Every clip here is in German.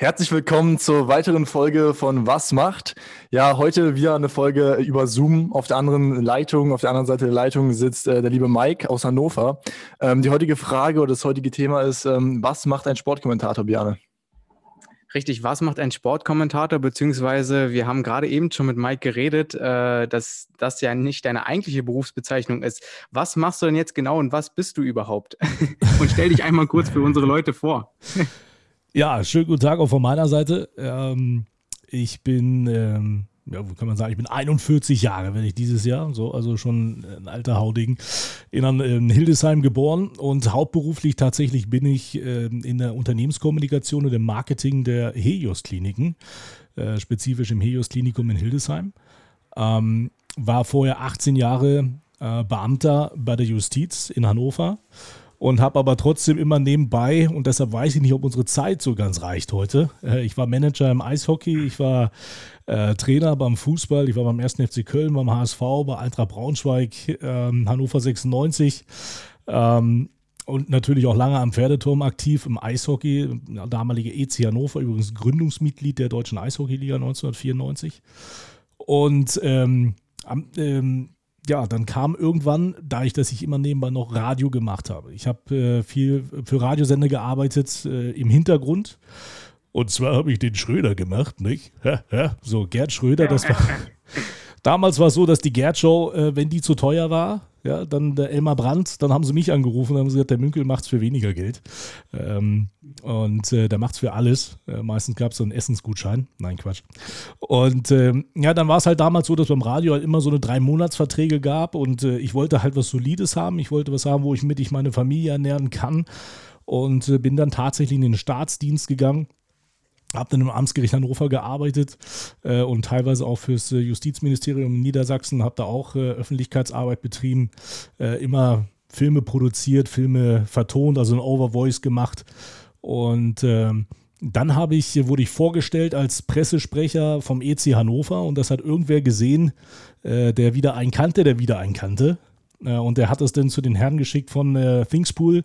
Herzlich willkommen zur weiteren Folge von Was macht? Ja, heute wieder eine Folge über Zoom. Auf der anderen Leitung, auf der anderen Seite der Leitung sitzt äh, der liebe Mike aus Hannover. Ähm, die heutige Frage oder das heutige Thema ist, ähm, was macht ein Sportkommentator, Björn? Richtig, was macht ein Sportkommentator? Beziehungsweise wir haben gerade eben schon mit Mike geredet, äh, dass das ja nicht deine eigentliche Berufsbezeichnung ist. Was machst du denn jetzt genau und was bist du überhaupt? und stell dich einmal kurz für unsere Leute vor. Ja, schönen guten Tag auch von meiner Seite. Ähm, ich bin, ähm, ja, wo kann man sagen, ich bin 41 Jahre, werde ich dieses Jahr, so, also schon ein alter Hauding, in, in Hildesheim geboren und hauptberuflich tatsächlich bin ich äh, in der Unternehmenskommunikation und im Marketing der Helios Kliniken, äh, spezifisch im Helios Klinikum in Hildesheim. Ähm, war vorher 18 Jahre äh, Beamter bei der Justiz in Hannover und habe aber trotzdem immer nebenbei, und deshalb weiß ich nicht, ob unsere Zeit so ganz reicht heute. Äh, ich war Manager im Eishockey, ich war äh, Trainer beim Fußball, ich war beim 1. FC Köln, beim HSV, bei Eintracht Braunschweig, äh, Hannover 96. Ähm, und natürlich auch lange am Pferdeturm aktiv im Eishockey, damalige EC Hannover, übrigens Gründungsmitglied der Deutschen Eishockeyliga 1994. Und ähm, ähm, ja, dann kam irgendwann, da ich, dass ich immer nebenbei noch Radio gemacht habe. Ich habe äh, viel für Radiosender gearbeitet äh, im Hintergrund. Und zwar habe ich den Schröder gemacht, nicht? so, Gerd Schröder, das war. Damals war es so, dass die Gerd-Show, äh, wenn die zu teuer war, ja, dann der Elmar Brandt, dann haben sie mich angerufen und haben gesagt, der Münkel macht es für weniger Geld. Ähm, und äh, der macht es für alles. Äh, meistens gab es so einen Essensgutschein. Nein, Quatsch. Und ähm, ja, dann war es halt damals so, dass beim Radio halt immer so eine Drei-Monats-Verträge gab und äh, ich wollte halt was Solides haben. Ich wollte was haben, wo ich mit ich meine Familie ernähren kann. Und äh, bin dann tatsächlich in den Staatsdienst gegangen habe dann im Amtsgericht Hannover gearbeitet äh, und teilweise auch fürs äh, Justizministerium in Niedersachsen, habe da auch äh, Öffentlichkeitsarbeit betrieben, äh, immer Filme produziert, Filme vertont, also ein Overvoice gemacht. Und ähm, dann habe ich, wurde ich vorgestellt als Pressesprecher vom EC Hannover und das hat irgendwer gesehen, äh, der wieder einen kannte, der wieder einen kannte. Äh, und der hat es dann zu den Herren geschickt von Thingspool,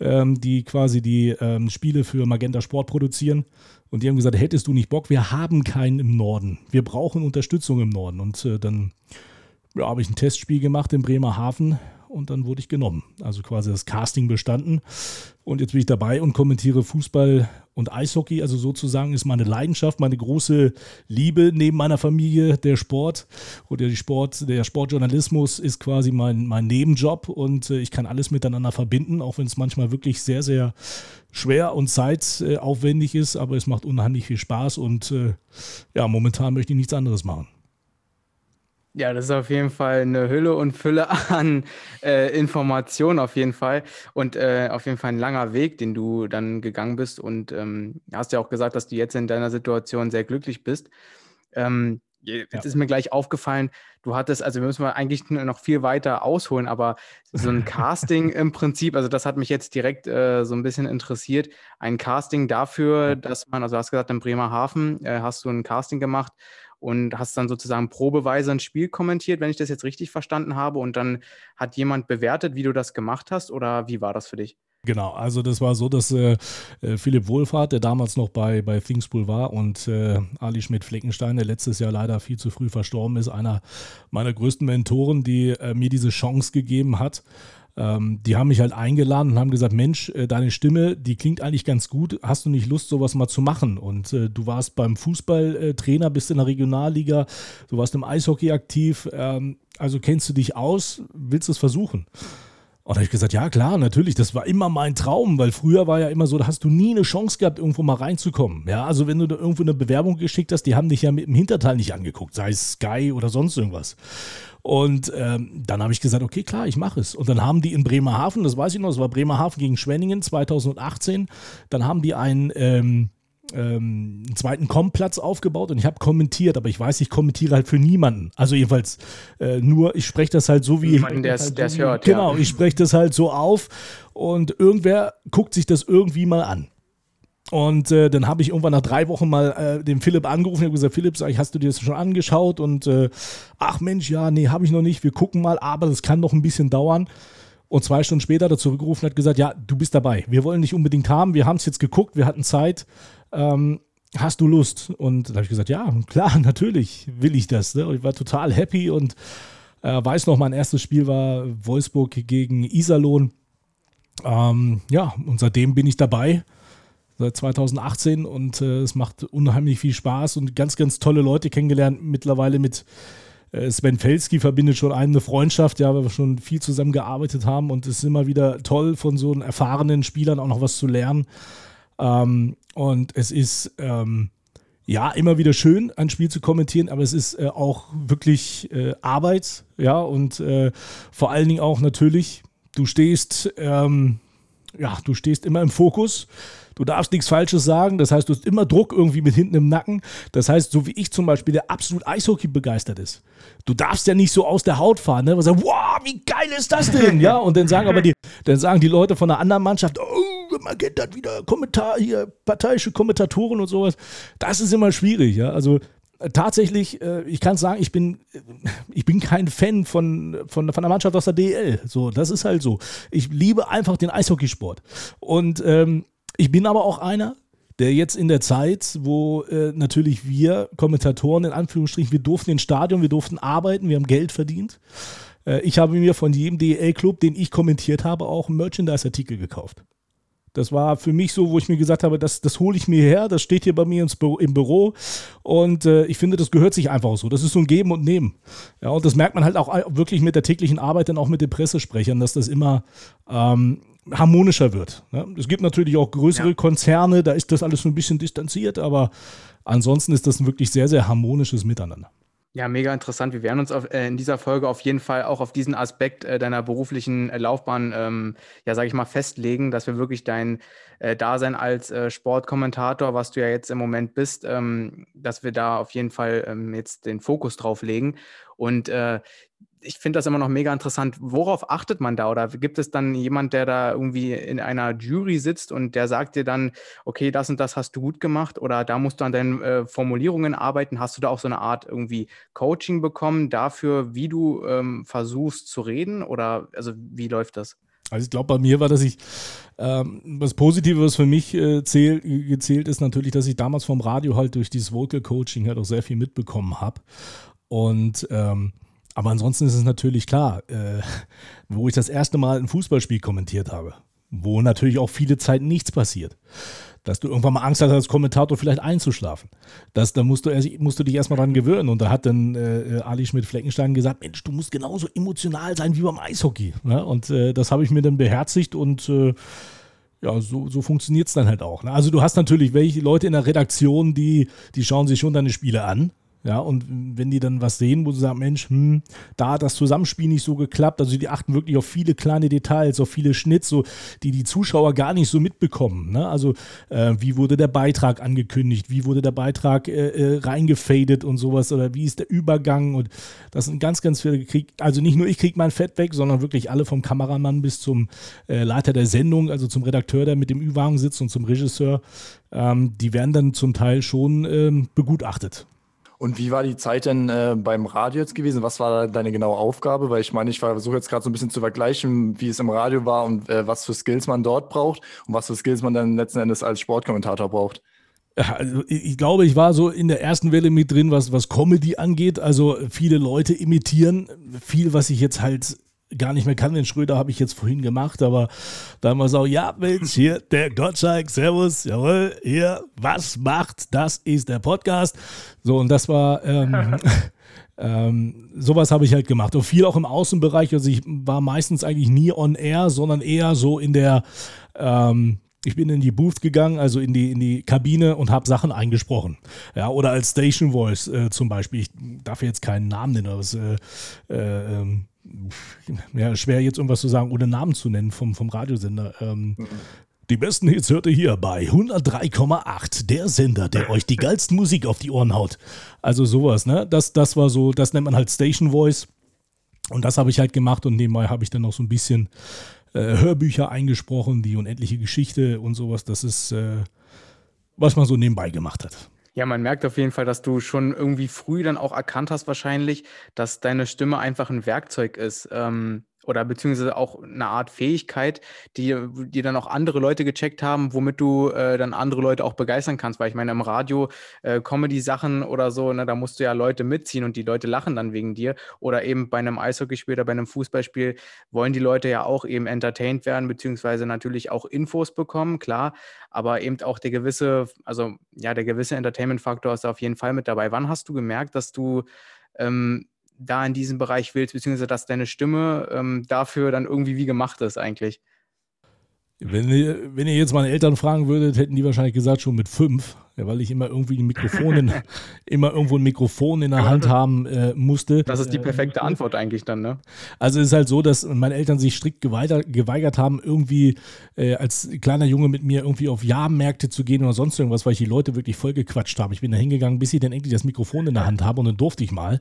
ähm, die quasi die ähm, Spiele für Magenta Sport produzieren. Und die haben gesagt, hättest du nicht Bock, wir haben keinen im Norden. Wir brauchen Unterstützung im Norden. Und äh, dann ja, habe ich ein Testspiel gemacht in Bremerhaven und dann wurde ich genommen. Also quasi das Casting bestanden. Und jetzt bin ich dabei und kommentiere Fußball und Eishockey. Also sozusagen ist meine Leidenschaft, meine große Liebe neben meiner Familie der Sport oder die Sport, der Sportjournalismus ist quasi mein, mein Nebenjob und äh, ich kann alles miteinander verbinden, auch wenn es manchmal wirklich sehr, sehr schwer und zeitaufwendig ist, aber es macht unheimlich viel Spaß und äh, ja, momentan möchte ich nichts anderes machen. Ja, das ist auf jeden Fall eine Hülle und Fülle an äh, Informationen auf jeden Fall. Und äh, auf jeden Fall ein langer Weg, den du dann gegangen bist. Und ähm, hast ja auch gesagt, dass du jetzt in deiner Situation sehr glücklich bist. Ähm, jetzt ja. ist mir gleich aufgefallen, du hattest, also wir müssen mal eigentlich noch viel weiter ausholen, aber so ein Casting im Prinzip, also das hat mich jetzt direkt äh, so ein bisschen interessiert, ein Casting dafür, dass man, also du hast gesagt, in Bremerhaven äh, hast du ein Casting gemacht und hast dann sozusagen probeweise ein Spiel kommentiert, wenn ich das jetzt richtig verstanden habe. Und dann hat jemand bewertet, wie du das gemacht hast oder wie war das für dich? Genau, also das war so, dass äh, äh Philipp Wohlfahrt, der damals noch bei, bei Thingspool war, und äh, Ali Schmidt-Fleckenstein, der letztes Jahr leider viel zu früh verstorben ist, einer meiner größten Mentoren, die äh, mir diese Chance gegeben hat, ähm, die haben mich halt eingeladen und haben gesagt, Mensch, äh, deine Stimme, die klingt eigentlich ganz gut. Hast du nicht Lust, sowas mal zu machen? Und äh, du warst beim Fußballtrainer, bist in der Regionalliga, du warst im Eishockey aktiv. Ähm, also kennst du dich aus, willst du es versuchen? Und da habe ich gesagt, ja klar, natürlich, das war immer mein Traum, weil früher war ja immer so, da hast du nie eine Chance gehabt, irgendwo mal reinzukommen. Ja, also wenn du da irgendwo eine Bewerbung geschickt hast, die haben dich ja mit dem Hinterteil nicht angeguckt, sei es Sky oder sonst irgendwas. Und ähm, dann habe ich gesagt, okay, klar, ich mache es. Und dann haben die in Bremerhaven, das weiß ich noch, das war Bremerhaven gegen Schwenningen 2018, dann haben die ein... Ähm, ähm, einen zweiten Com-Platz aufgebaut und ich habe kommentiert, aber ich weiß, ich kommentiere halt für niemanden. Also jedenfalls äh, nur, ich spreche das halt so wie. Niemanden, der es halt so hört. Genau, ja. ich spreche das halt so auf und irgendwer guckt sich das irgendwie mal an. Und äh, dann habe ich irgendwann nach drei Wochen mal äh, den Philipp angerufen und habe gesagt, Philipp, sag ich, hast du dir das schon angeschaut? Und äh, ach Mensch, ja, nee, habe ich noch nicht. Wir gucken mal, aber das kann noch ein bisschen dauern. Und zwei Stunden später hat er zurückgerufen und hat gesagt, ja, du bist dabei. Wir wollen dich unbedingt haben. Wir haben es jetzt geguckt, wir hatten Zeit. Ähm, hast du Lust? Und da habe ich gesagt, ja, klar, natürlich will ich das. Ne? Und ich war total happy und äh, weiß noch, mein erstes Spiel war Wolfsburg gegen Iserlohn. Ähm, ja, und seitdem bin ich dabei, seit 2018 und äh, es macht unheimlich viel Spaß und ganz, ganz tolle Leute kennengelernt. Mittlerweile mit äh, Sven Felski verbindet schon eine Freundschaft, ja, weil wir schon viel zusammen gearbeitet haben und es ist immer wieder toll, von so erfahrenen Spielern auch noch was zu lernen. Ähm, und es ist ähm, ja immer wieder schön, ein Spiel zu kommentieren, aber es ist äh, auch wirklich äh, Arbeit, ja, und äh, vor allen Dingen auch natürlich, du stehst, ähm, ja, du stehst immer im Fokus. Du darfst nichts Falsches sagen. Das heißt, du hast immer Druck irgendwie mit hinten im Nacken. Das heißt, so wie ich zum Beispiel, der absolut Eishockey begeistert ist. Du darfst ja nicht so aus der Haut fahren, ne? sagen, wow, wie geil ist das denn? ja, und dann sagen aber die, dann sagen die Leute von einer anderen Mannschaft, oh, man kennt das wieder, Kommentar hier, parteiische Kommentatoren und sowas. Das ist immer schwierig, ja. Also tatsächlich, äh, ich kann sagen, ich bin, ich bin kein Fan von, von, von der Mannschaft aus der DL. So, das ist halt so. Ich liebe einfach den Eishockeysport. Und ähm, ich bin aber auch einer, der jetzt in der Zeit, wo äh, natürlich wir Kommentatoren in Anführungsstrichen, wir durften ins Stadion, wir durften arbeiten, wir haben Geld verdient. Äh, ich habe mir von jedem DL-Club, den ich kommentiert habe, auch einen Merchandise-Artikel gekauft. Das war für mich so, wo ich mir gesagt habe, das, das hole ich mir her, das steht hier bei mir Büro, im Büro und äh, ich finde, das gehört sich einfach so. Das ist so ein Geben und Nehmen. Ja, und das merkt man halt auch wirklich mit der täglichen Arbeit, dann auch mit den Pressesprechern, dass das immer ähm, harmonischer wird. Ne? Es gibt natürlich auch größere ja. Konzerne, da ist das alles so ein bisschen distanziert, aber ansonsten ist das ein wirklich sehr, sehr harmonisches Miteinander. Ja, mega interessant. Wir werden uns auf, äh, in dieser Folge auf jeden Fall auch auf diesen Aspekt äh, deiner beruflichen äh, Laufbahn, ähm, ja, sage ich mal, festlegen, dass wir wirklich dein äh, Dasein als äh, Sportkommentator, was du ja jetzt im Moment bist, ähm, dass wir da auf jeden Fall ähm, jetzt den Fokus drauf legen. Und äh, ich finde das immer noch mega interessant. Worauf achtet man da? Oder gibt es dann jemand, der da irgendwie in einer Jury sitzt und der sagt dir dann, okay, das und das hast du gut gemacht oder da musst du an deinen äh, Formulierungen arbeiten? Hast du da auch so eine Art irgendwie Coaching bekommen dafür, wie du ähm, versuchst zu reden? Oder also wie läuft das? Also ich glaube, bei mir war, dass ich ähm, was Positives für mich äh, zähl, gezählt ist natürlich, dass ich damals vom Radio halt durch dieses Vocal Coaching halt auch sehr viel mitbekommen habe. Und ähm, aber ansonsten ist es natürlich klar, äh, wo ich das erste Mal ein Fußballspiel kommentiert habe, wo natürlich auch viele Zeit nichts passiert. Dass du irgendwann mal Angst hast, als Kommentator vielleicht einzuschlafen. Das, da musst du, musst du dich erstmal dran gewöhnen. Und da hat dann äh, Ali Schmidt-Fleckenstein gesagt: Mensch, du musst genauso emotional sein wie beim Eishockey. Ne? Und äh, das habe ich mir dann beherzigt und äh, ja, so, so funktioniert es dann halt auch. Ne? Also du hast natürlich welche Leute in der Redaktion, die, die schauen sich schon deine Spiele an. Ja, und wenn die dann was sehen, wo sie sagen, Mensch, hm, da hat das Zusammenspiel nicht so geklappt, also die achten wirklich auf viele kleine Details, auf viele Schnitts, so, die die Zuschauer gar nicht so mitbekommen. Ne? Also äh, wie wurde der Beitrag angekündigt, wie wurde der Beitrag äh, äh, reingefadet und sowas oder wie ist der Übergang und das sind ganz, ganz viele, krieg, also nicht nur ich kriege mein Fett weg, sondern wirklich alle vom Kameramann bis zum äh, Leiter der Sendung, also zum Redakteur, der mit dem Ü-Wagen sitzt und zum Regisseur, ähm, die werden dann zum Teil schon ähm, begutachtet. Und wie war die Zeit denn äh, beim Radio jetzt gewesen? Was war deine genaue Aufgabe? Weil ich meine, ich versuche jetzt gerade so ein bisschen zu vergleichen, wie es im Radio war und äh, was für Skills man dort braucht und was für Skills man dann letzten Endes als Sportkommentator braucht. Also ich glaube, ich war so in der ersten Welle mit drin, was, was Comedy angeht. Also viele Leute imitieren viel, was ich jetzt halt gar nicht mehr kann. Den Schröder habe ich jetzt vorhin gemacht, aber damals auch, ja, Mensch, hier der Gottschalk, Servus, jawohl, hier, was macht, das ist der Podcast. So, und das war, ähm, ähm, sowas habe ich halt gemacht. Und viel auch im Außenbereich, also ich war meistens eigentlich nie on air, sondern eher so in der, ähm, ich bin in die Booth gegangen, also in die, in die Kabine und habe Sachen eingesprochen. Ja, oder als Station Voice äh, zum Beispiel. Ich darf jetzt keinen Namen nennen, aber es, äh, äh, ähm, ja, schwer jetzt irgendwas zu sagen, ohne Namen zu nennen vom, vom Radiosender. Ähm. Die besten Hits hört ihr hier bei 103,8, der Sender, der euch die geilsten Musik auf die Ohren haut. Also sowas, ne? Das, das war so, das nennt man halt Station Voice. Und das habe ich halt gemacht und nebenbei habe ich dann noch so ein bisschen Hörbücher eingesprochen, die unendliche Geschichte und sowas. Das ist, äh, was man so nebenbei gemacht hat. Ja, man merkt auf jeden Fall, dass du schon irgendwie früh dann auch erkannt hast, wahrscheinlich, dass deine Stimme einfach ein Werkzeug ist, ähm, oder beziehungsweise auch eine Art Fähigkeit, die, die dann auch andere Leute gecheckt haben, womit du äh, dann andere Leute auch begeistern kannst. Weil ich meine, im Radio äh, Comedy-Sachen oder so, ne, da musst du ja Leute mitziehen und die Leute lachen dann wegen dir. Oder eben bei einem Eishockeyspiel oder bei einem Fußballspiel wollen die Leute ja auch eben entertained werden, beziehungsweise natürlich auch Infos bekommen, klar. Aber eben auch der gewisse, also ja, der gewisse Entertainment-Faktor ist da auf jeden Fall mit dabei. Wann hast du gemerkt, dass du ähm, da in diesem Bereich willst, beziehungsweise dass deine Stimme ähm, dafür dann irgendwie wie gemacht ist eigentlich? Wenn ihr, wenn ihr jetzt meine Eltern fragen würdet, hätten die wahrscheinlich gesagt, schon mit fünf, ja, weil ich immer irgendwie ein Mikrofon in, immer irgendwo ein Mikrofon in der Hand haben äh, musste. Das ist die perfekte Antwort eigentlich dann, ne? Also es ist halt so, dass meine Eltern sich strikt geweigert, geweigert haben, irgendwie äh, als kleiner Junge mit mir irgendwie auf Jahrmärkte zu gehen oder sonst irgendwas, weil ich die Leute wirklich voll gequatscht habe. Ich bin da hingegangen, bis sie dann endlich das Mikrofon in der Hand haben und dann durfte ich mal.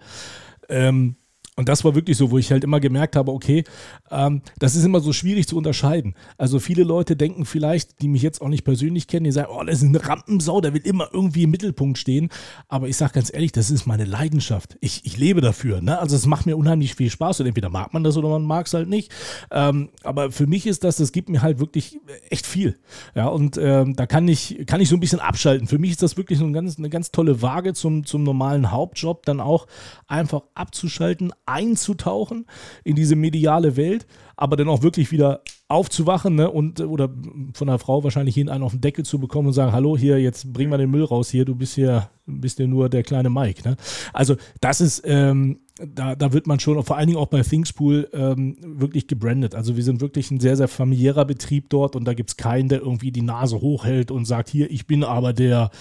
Ähm, und das war wirklich so, wo ich halt immer gemerkt habe, okay, ähm, das ist immer so schwierig zu unterscheiden. Also viele Leute denken vielleicht, die mich jetzt auch nicht persönlich kennen, die sagen, oh, das ist eine Rampensau, der will immer irgendwie im Mittelpunkt stehen. Aber ich sage ganz ehrlich, das ist meine Leidenschaft. Ich, ich lebe dafür. Ne? Also es macht mir unheimlich viel Spaß und entweder mag man das oder man mag es halt nicht. Ähm, aber für mich ist das, das gibt mir halt wirklich echt viel. Ja, und ähm, da kann ich, kann ich so ein bisschen abschalten. Für mich ist das wirklich so ein ganz, eine ganz tolle Waage zum, zum normalen Hauptjob, dann auch einfach abzuschalten, einzutauchen in diese mediale Welt, aber dann auch wirklich wieder aufzuwachen ne, und oder von der Frau wahrscheinlich hin einen auf den Deckel zu bekommen und sagen, hallo, hier, jetzt bring mal den Müll raus hier, du bist hier, bist ja nur der kleine Mike. Ne? Also das ist, ähm, da, da wird man schon, vor allen Dingen auch bei Thingspool, ähm, wirklich gebrandet. Also wir sind wirklich ein sehr, sehr familiärer Betrieb dort und da gibt es keinen, der irgendwie die Nase hochhält und sagt, hier, ich bin aber der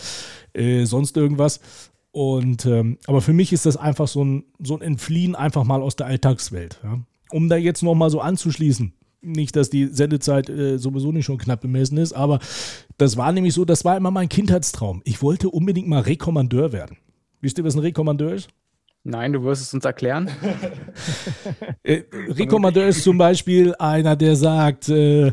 äh, sonst irgendwas. Und ähm, aber für mich ist das einfach so ein, so ein Entfliehen einfach mal aus der Alltagswelt. Ja? Um da jetzt nochmal so anzuschließen. Nicht, dass die Sendezeit äh, sowieso nicht schon knapp bemessen ist, aber das war nämlich so, das war immer mein Kindheitstraum. Ich wollte unbedingt mal Rekommandeur werden. Wisst ihr, was ein Rekommandeur ist? Nein, du wirst es uns erklären. äh, Rekommandeur ist zum Beispiel einer, der sagt, äh,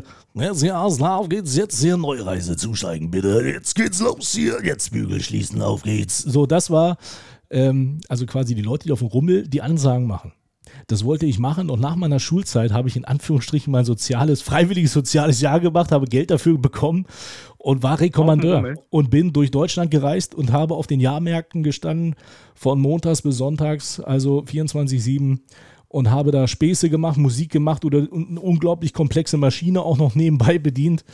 sehr auf geht's jetzt hier Neureise zusteigen, bitte. Jetzt geht's los hier, jetzt Bügel schließen, auf geht's. So, das war ähm, also quasi die Leute, die auf dem Rummel die Ansagen machen. Das wollte ich machen und nach meiner Schulzeit habe ich in Anführungsstrichen mein soziales, freiwilliges soziales Jahr gemacht, habe Geld dafür bekommen und war Rekommandeur und bin durch Deutschland gereist und habe auf den Jahrmärkten gestanden von montags bis sonntags, also 24-7 und habe da Späße gemacht, Musik gemacht oder eine unglaublich komplexe Maschine auch noch nebenbei bedient.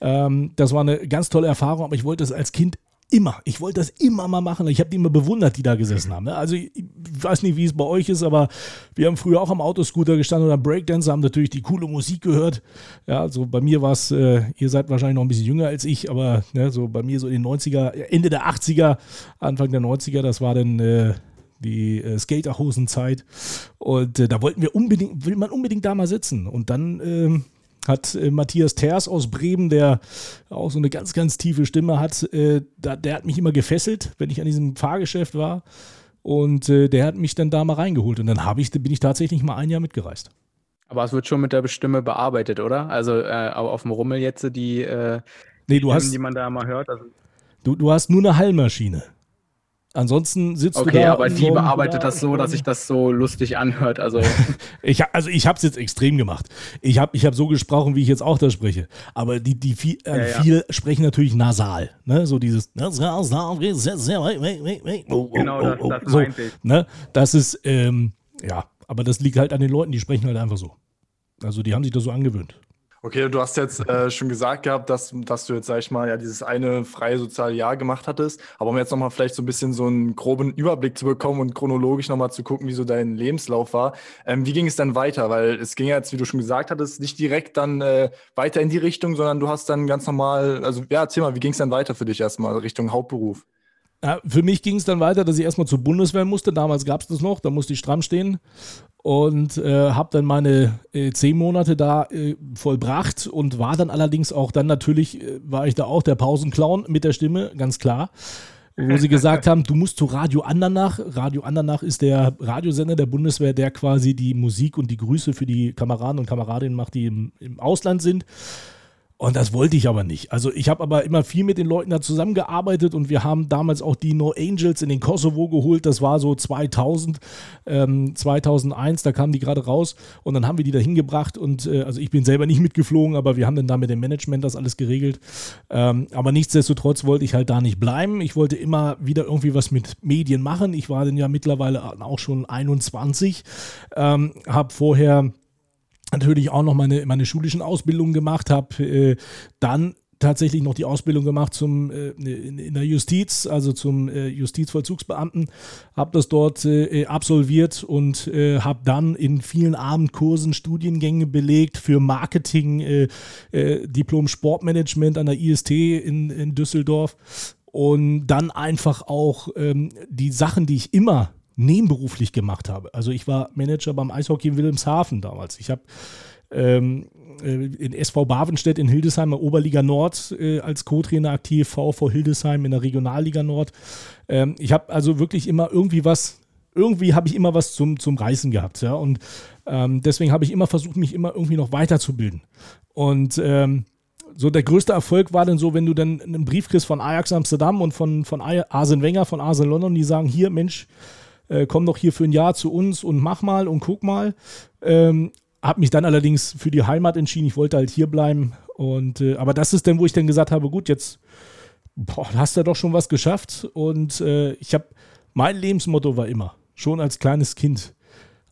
Ähm, das war eine ganz tolle Erfahrung, aber ich wollte es als Kind immer. Ich wollte das immer mal machen. Ich habe die immer bewundert, die da gesessen haben. Ne? Also ich, weiß nicht, wie es bei euch ist, aber wir haben früher auch am Autoscooter gestanden oder am Breakdance, haben natürlich die coole Musik gehört. Ja, also bei mir war es, äh, ihr seid wahrscheinlich noch ein bisschen jünger als ich, aber ne, so bei mir so in den 90er, Ende der 80er, Anfang der 90er, das war dann äh, die äh, Skaterhosenzeit. Und äh, da wollten wir unbedingt, will man unbedingt da mal sitzen. Und dann ähm, hat äh, Matthias Thers aus Bremen, der auch so eine ganz, ganz tiefe Stimme hat, äh, da, der hat mich immer gefesselt, wenn ich an diesem Fahrgeschäft war. Und äh, der hat mich dann da mal reingeholt. Und dann ich, bin ich tatsächlich mal ein Jahr mitgereist. Aber es wird schon mit der Stimme bearbeitet, oder? Also äh, auf dem Rummel jetzt die, äh, nee, du die hast, die man da mal hört. Also du, du hast nur eine Hallmaschine. Ansonsten sitzt okay, du da. Okay, aber die bearbeitet das so, dass sich das so lustig anhört. Also ich, also ich habe es jetzt extrem gemacht. Ich habe ich hab so gesprochen, wie ich jetzt auch da spreche. Aber die, die viel, äh, ja, viele sprechen natürlich nasal. Ne? So dieses. Genau, das, das so, meinte ich. Ne? Das ist, ähm, ja, aber das liegt halt an den Leuten, die sprechen halt einfach so. Also die haben sich das so angewöhnt. Okay, du hast jetzt äh, schon gesagt gehabt, dass, dass du jetzt, sag ich mal, ja, dieses eine freie soziale Jahr gemacht hattest. Aber um jetzt nochmal vielleicht so ein bisschen so einen groben Überblick zu bekommen und chronologisch nochmal zu gucken, wie so dein Lebenslauf war. Ähm, wie ging es dann weiter? Weil es ging jetzt, wie du schon gesagt hattest, nicht direkt dann äh, weiter in die Richtung, sondern du hast dann ganz normal, also ja, erzähl mal, wie ging es dann weiter für dich erstmal Richtung Hauptberuf? Ja, für mich ging es dann weiter, dass ich erstmal zur Bundeswehr musste. Damals gab es das noch, da musste ich stramm stehen und äh, habe dann meine äh, zehn Monate da äh, vollbracht und war dann allerdings auch dann natürlich, äh, war ich da auch der Pausenclown mit der Stimme, ganz klar. Wo sie gesagt haben, du musst zu Radio Andernach. Radio Andernach ist der Radiosender der Bundeswehr, der quasi die Musik und die Grüße für die Kameraden und Kameradinnen macht, die im, im Ausland sind. Und das wollte ich aber nicht. Also ich habe aber immer viel mit den Leuten da zusammengearbeitet und wir haben damals auch die No Angels in den Kosovo geholt. Das war so 2000, ähm, 2001, da kamen die gerade raus und dann haben wir die da hingebracht und äh, also ich bin selber nicht mitgeflogen, aber wir haben dann da mit dem Management das alles geregelt. Ähm, aber nichtsdestotrotz wollte ich halt da nicht bleiben. Ich wollte immer wieder irgendwie was mit Medien machen. Ich war dann ja mittlerweile auch schon 21, ähm, habe vorher natürlich auch noch meine, meine schulischen Ausbildungen gemacht, habe äh, dann tatsächlich noch die Ausbildung gemacht zum äh, in, der Justiz, also zum äh, Justizvollzugsbeamten, habe das dort äh, absolviert und äh, habe dann in vielen Abendkursen Studiengänge belegt für Marketing, äh, äh, Diplom Sportmanagement an der IST in, in Düsseldorf. Und dann einfach auch ähm, die Sachen, die ich immer nebenberuflich gemacht habe. Also ich war Manager beim Eishockey in Wilhelmshaven damals. Ich habe ähm, äh, in SV Bavenstedt in Hildesheim, in Oberliga Nord, äh, als Co-Trainer aktiv, VV Hildesheim in der Regionalliga Nord. Ähm, ich habe also wirklich immer irgendwie was, irgendwie habe ich immer was zum, zum Reißen gehabt. Ja? Und ähm, deswegen habe ich immer versucht, mich immer irgendwie noch weiterzubilden. Und ähm, so der größte Erfolg war dann so, wenn du dann einen Brief kriegst von Ajax Amsterdam und von, von Arsene Wenger, von Arsene London, die sagen, hier Mensch, äh, komm doch hier für ein Jahr zu uns und mach mal und guck mal. Ähm, habe mich dann allerdings für die Heimat entschieden. Ich wollte halt hier bleiben. Und, äh, aber das ist dann, wo ich dann gesagt habe, gut, jetzt boah, hast du doch schon was geschafft. Und äh, ich habe, mein Lebensmotto war immer, schon als kleines Kind,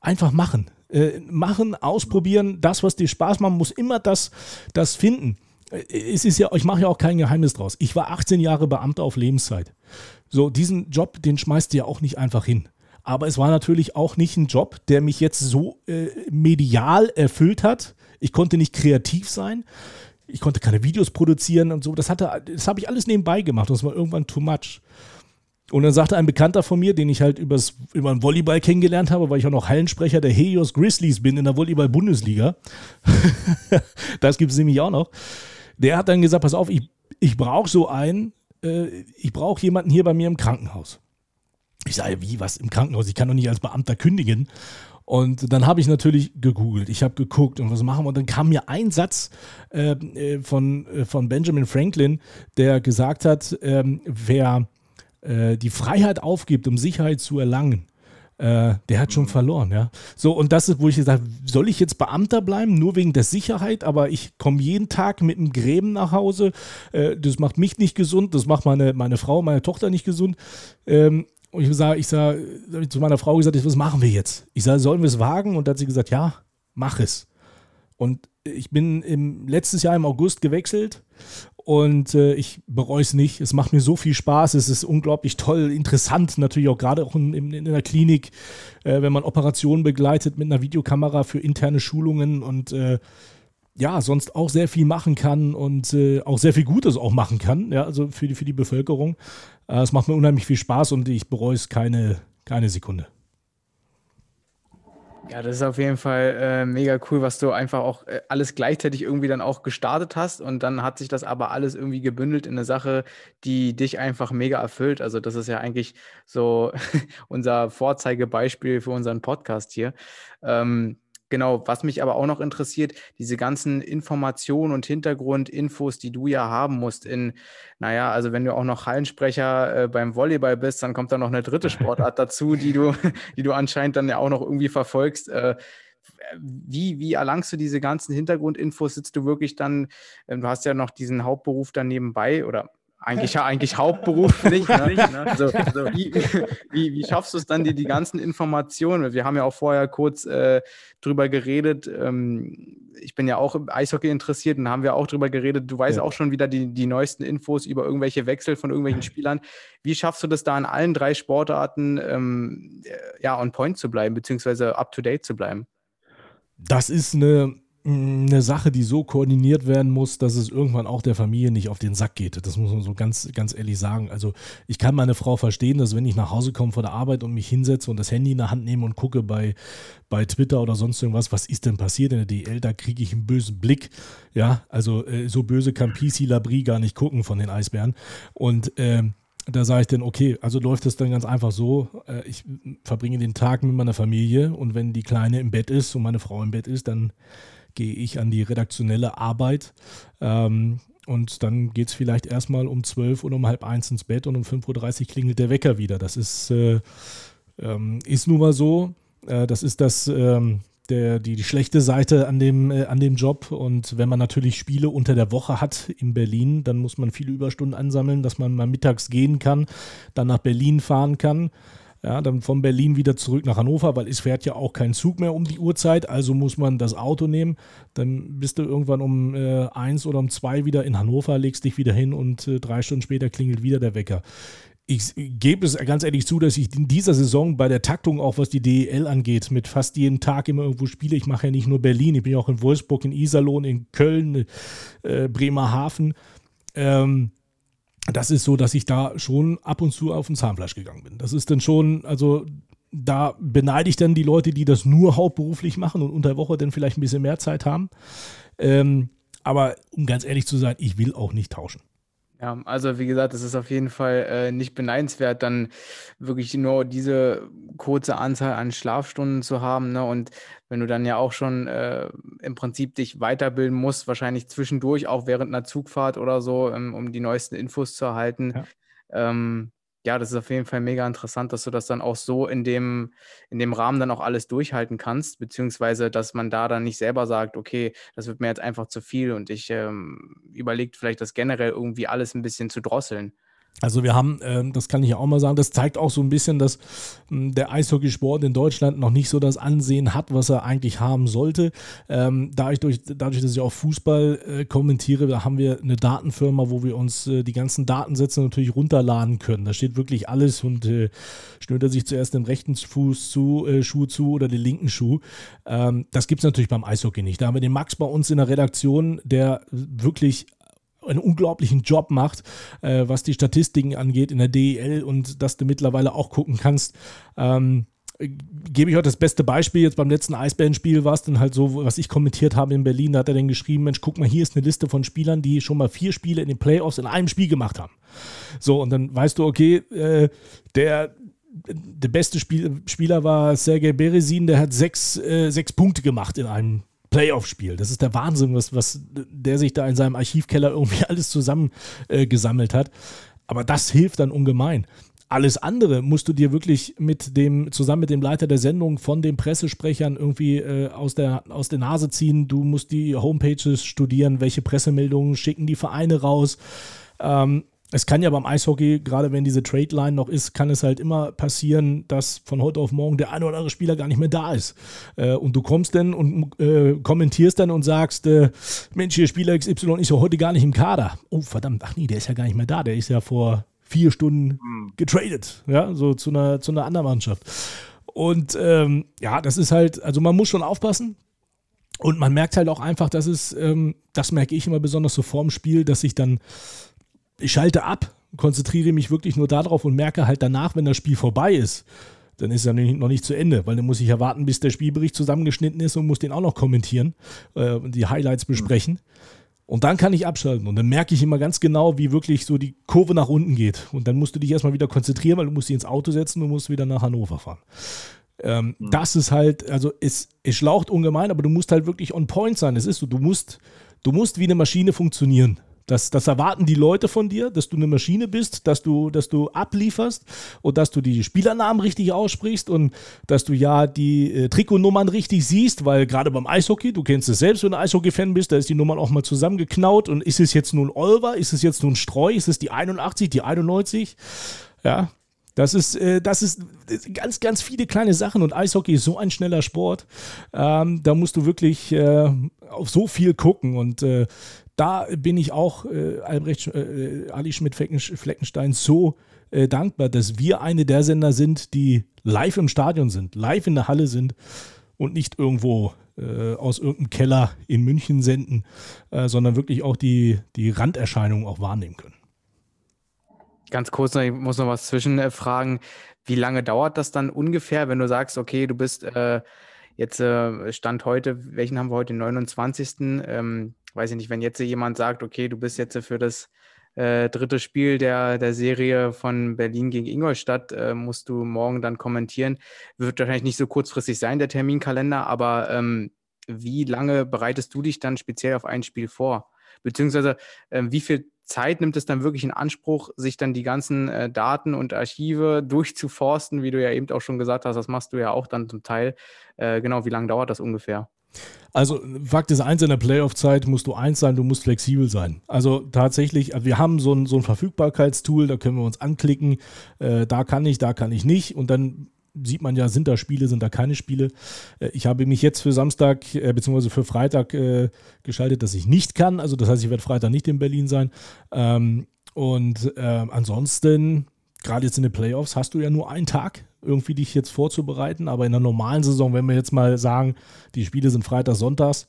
einfach machen. Äh, machen, ausprobieren, das, was dir Spaß macht, muss immer das, das finden. Äh, es ist ja, ich mache ja auch kein Geheimnis draus. Ich war 18 Jahre Beamter auf Lebenszeit. So, diesen Job, den schmeißt du ja auch nicht einfach hin. Aber es war natürlich auch nicht ein Job, der mich jetzt so äh, medial erfüllt hat. Ich konnte nicht kreativ sein. Ich konnte keine Videos produzieren und so. Das, das habe ich alles nebenbei gemacht. Das war irgendwann too much. Und dann sagte ein Bekannter von mir, den ich halt übers, über den Volleyball kennengelernt habe, weil ich auch noch Hallensprecher der Helios Grizzlies bin in der Volleyball-Bundesliga. das gibt es nämlich auch noch. Der hat dann gesagt: Pass auf, ich, ich brauche so einen, äh, ich brauche jemanden hier bei mir im Krankenhaus. Ich sage, wie, was im Krankenhaus? Ich kann doch nicht als Beamter kündigen. Und dann habe ich natürlich gegoogelt, ich habe geguckt und was machen wir. Und dann kam mir ein Satz äh, äh von, äh, von Benjamin Franklin, der gesagt hat, ähm, wer äh, die Freiheit aufgibt, um Sicherheit zu erlangen, äh, der hat schon verloren, ja. So, und das ist, wo ich gesagt habe, soll ich jetzt Beamter bleiben, nur wegen der Sicherheit, aber ich komme jeden Tag mit einem Gräben nach Hause. Äh, das macht mich nicht gesund, das macht meine, meine Frau, meine Tochter nicht gesund. Ähm, und ich sage, ich ich zu meiner Frau gesagt, was machen wir jetzt? Ich sage, sollen wir es wagen? Und da hat sie gesagt, ja, mach es. Und ich bin im letztes Jahr im August gewechselt und äh, ich bereue es nicht. Es macht mir so viel Spaß. Es ist unglaublich toll, interessant, natürlich auch gerade auch in, in, in der Klinik, äh, wenn man Operationen begleitet mit einer Videokamera für interne Schulungen und äh, ja, sonst auch sehr viel machen kann und äh, auch sehr viel Gutes auch machen kann, ja, also für die, für die Bevölkerung. Äh, es macht mir unheimlich viel Spaß und ich bereue es keine, keine Sekunde. Ja, das ist auf jeden Fall äh, mega cool, was du einfach auch äh, alles gleichzeitig irgendwie dann auch gestartet hast und dann hat sich das aber alles irgendwie gebündelt in eine Sache, die dich einfach mega erfüllt. Also das ist ja eigentlich so unser Vorzeigebeispiel für unseren Podcast hier. Ähm, Genau, was mich aber auch noch interessiert, diese ganzen Informationen und Hintergrundinfos, die du ja haben musst in, naja, also wenn du auch noch Hallensprecher äh, beim Volleyball bist, dann kommt da noch eine dritte Sportart dazu, die du, die du anscheinend dann ja auch noch irgendwie verfolgst. Äh, wie, wie erlangst du diese ganzen Hintergrundinfos? Sitzt du wirklich dann, äh, du hast ja noch diesen Hauptberuf dann nebenbei oder eigentlich, eigentlich hauptberuflich. ne? ne? Also, also wie, wie, wie, schaffst du es dann, dir die ganzen Informationen? Wir haben ja auch vorher kurz äh, drüber geredet. Ähm, ich bin ja auch im Eishockey interessiert und haben wir auch drüber geredet. Du weißt ja. auch schon wieder die, die neuesten Infos über irgendwelche Wechsel von irgendwelchen Spielern. Wie schaffst du das da in allen drei Sportarten ähm, ja, on point zu bleiben, beziehungsweise up to date zu bleiben? Das ist eine eine Sache, die so koordiniert werden muss, dass es irgendwann auch der Familie nicht auf den Sack geht. Das muss man so ganz, ganz ehrlich sagen. Also ich kann meine Frau verstehen, dass wenn ich nach Hause komme von der Arbeit und mich hinsetze und das Handy in der Hand nehme und gucke bei, bei Twitter oder sonst irgendwas, was ist denn passiert in der DL, da kriege ich einen bösen Blick. Ja, also äh, so böse kann PC Labrie gar nicht gucken von den Eisbären. Und äh, da sage ich dann, okay, also läuft es dann ganz einfach so, äh, ich verbringe den Tag mit meiner Familie und wenn die Kleine im Bett ist und meine Frau im Bett ist, dann gehe ich an die redaktionelle Arbeit. Ähm, und dann geht es vielleicht erstmal um 12 oder um halb eins ins Bett und um 5.30 Uhr klingelt der Wecker wieder. Das ist, äh, ähm, ist nun mal so. Äh, das ist das, ähm, der, die, die schlechte Seite an dem, äh, an dem Job. Und wenn man natürlich Spiele unter der Woche hat in Berlin, dann muss man viele Überstunden ansammeln, dass man mal mittags gehen kann, dann nach Berlin fahren kann. Ja, dann von Berlin wieder zurück nach Hannover, weil es fährt ja auch kein Zug mehr um die Uhrzeit, also muss man das Auto nehmen. Dann bist du irgendwann um äh, eins oder um zwei wieder in Hannover, legst dich wieder hin und äh, drei Stunden später klingelt wieder der Wecker. Ich gebe es ganz ehrlich zu, dass ich in dieser Saison bei der Taktung, auch was die DEL angeht, mit fast jeden Tag immer irgendwo spiele. Ich mache ja nicht nur Berlin, ich bin ja auch in Wolfsburg, in Iserlohn, in Köln, äh, Bremerhaven. Ähm, das ist so, dass ich da schon ab und zu auf den Zahnfleisch gegangen bin. Das ist dann schon, also da beneide ich dann die Leute, die das nur hauptberuflich machen und unter der Woche dann vielleicht ein bisschen mehr Zeit haben. Ähm, aber um ganz ehrlich zu sein, ich will auch nicht tauschen. Ja, also wie gesagt, es ist auf jeden Fall äh, nicht beneidenswert, dann wirklich nur diese kurze Anzahl an Schlafstunden zu haben. Ne? Und wenn du dann ja auch schon äh, im Prinzip dich weiterbilden musst, wahrscheinlich zwischendurch, auch während einer Zugfahrt oder so, ähm, um die neuesten Infos zu erhalten, ja. ähm, ja, das ist auf jeden Fall mega interessant, dass du das dann auch so in dem, in dem Rahmen dann auch alles durchhalten kannst, beziehungsweise dass man da dann nicht selber sagt, okay, das wird mir jetzt einfach zu viel und ich ähm, überlegt vielleicht das generell irgendwie alles ein bisschen zu drosseln. Also wir haben, äh, das kann ich auch mal sagen, das zeigt auch so ein bisschen, dass mh, hm, der Eishockeysport in Deutschland noch nicht so das Ansehen hat, was er eigentlich haben sollte. Ähm, dadurch, durch, dadurch, dass ich auch Fußball äh, kommentiere, da haben wir eine Datenfirma, wo wir uns äh, die ganzen Datensätze natürlich runterladen können. Da steht wirklich alles und äh, schnürt er sich zuerst den rechten Fuß zu, äh, Schuh zu oder den linken Schuh. Ähm, das gibt es natürlich beim Eishockey nicht. Da haben wir den Max bei uns in der Redaktion, der wirklich einen unglaublichen Job macht, äh, was die Statistiken angeht in der DEL und dass du mittlerweile auch gucken kannst. Ähm, gebe ich heute das beste Beispiel. Jetzt beim letzten Eisbärenspiel war es dann halt so, was ich kommentiert habe in Berlin, da hat er dann geschrieben, Mensch, guck mal, hier ist eine Liste von Spielern, die schon mal vier Spiele in den Playoffs in einem Spiel gemacht haben. So, und dann weißt du, okay, äh, der, der beste Spiel, Spieler war Sergei Beresin, der hat sechs, äh, sechs Punkte gemacht in einem Playoff-Spiel. Das ist der Wahnsinn, was, was der sich da in seinem Archivkeller irgendwie alles zusammengesammelt äh, hat. Aber das hilft dann ungemein. Alles andere musst du dir wirklich mit dem, zusammen mit dem Leiter der Sendung von den Pressesprechern irgendwie äh, aus, der, aus der Nase ziehen. Du musst die Homepages studieren, welche Pressemeldungen schicken die Vereine raus. Ähm, es kann ja beim Eishockey, gerade wenn diese Trade-Line noch ist, kann es halt immer passieren, dass von heute auf morgen der eine oder andere Spieler gar nicht mehr da ist. Äh, und du kommst dann und äh, kommentierst dann und sagst, äh, Mensch, hier Spieler XY ist ja heute gar nicht im Kader. Oh, verdammt, ach nee, der ist ja gar nicht mehr da. Der ist ja vor vier Stunden hm. getradet, ja, so zu einer, zu einer anderen Mannschaft. Und ähm, ja, das ist halt, also man muss schon aufpassen. Und man merkt halt auch einfach, dass es, ähm, das merke ich immer besonders so vorm Spiel, dass ich dann ich schalte ab, konzentriere mich wirklich nur darauf und merke halt danach, wenn das Spiel vorbei ist, dann ist es ja noch nicht zu Ende, weil dann muss ich ja warten, bis der Spielbericht zusammengeschnitten ist und muss den auch noch kommentieren äh, und die Highlights besprechen. Und dann kann ich abschalten und dann merke ich immer ganz genau, wie wirklich so die Kurve nach unten geht. Und dann musst du dich erstmal wieder konzentrieren, weil du musst dich ins Auto setzen und musst wieder nach Hannover fahren. Ähm, mhm. Das ist halt, also es, es schlaucht ungemein, aber du musst halt wirklich on point sein. Es ist so, du musst, du musst wie eine Maschine funktionieren. Das, das erwarten die Leute von dir, dass du eine Maschine bist, dass du, dass du ablieferst und dass du die Spielernamen richtig aussprichst und dass du ja die äh, Trikotnummern richtig siehst, weil gerade beim Eishockey, du kennst es selbst, wenn du Eishockey-Fan bist, da ist die Nummern auch mal zusammengeknaut und ist es jetzt nun Olver, ist es jetzt nun Streu, ist es die 81, die 91? Ja, das ist, äh, das ist ganz, ganz viele kleine Sachen und Eishockey ist so ein schneller Sport. Ähm, da musst du wirklich äh, auf so viel gucken und äh, da bin ich auch äh, Albrecht, äh, Ali Schmidt-Fleckenstein so äh, dankbar, dass wir eine der Sender sind, die live im Stadion sind, live in der Halle sind und nicht irgendwo äh, aus irgendeinem Keller in München senden, äh, sondern wirklich auch die, die Randerscheinungen auch wahrnehmen können. Ganz kurz, ich muss noch was zwischenfragen. Wie lange dauert das dann ungefähr, wenn du sagst, okay, du bist äh, jetzt Stand heute, welchen haben wir heute, den 29. Ähm, weiß ich nicht, wenn jetzt jemand sagt, okay, du bist jetzt für das äh, dritte Spiel der, der Serie von Berlin gegen Ingolstadt, äh, musst du morgen dann kommentieren. Wird wahrscheinlich nicht so kurzfristig sein, der Terminkalender, aber ähm, wie lange bereitest du dich dann speziell auf ein Spiel vor? Beziehungsweise äh, wie viel Zeit nimmt es dann wirklich in Anspruch, sich dann die ganzen äh, Daten und Archive durchzuforsten, wie du ja eben auch schon gesagt hast, das machst du ja auch dann zum Teil. Äh, genau, wie lange dauert das ungefähr? Also Fakt ist eins, in der Playoff-Zeit musst du eins sein, du musst flexibel sein. Also tatsächlich, wir haben so ein, so ein Verfügbarkeitstool, da können wir uns anklicken, äh, da kann ich, da kann ich nicht und dann sieht man ja, sind da Spiele, sind da keine Spiele. Äh, ich habe mich jetzt für Samstag äh, bzw. für Freitag äh, geschaltet, dass ich nicht kann. Also das heißt, ich werde Freitag nicht in Berlin sein. Ähm, und äh, ansonsten, gerade jetzt in den Playoffs, hast du ja nur einen Tag, irgendwie dich jetzt vorzubereiten. Aber in der normalen Saison, wenn wir jetzt mal sagen, die Spiele sind Freitag, Sonntags,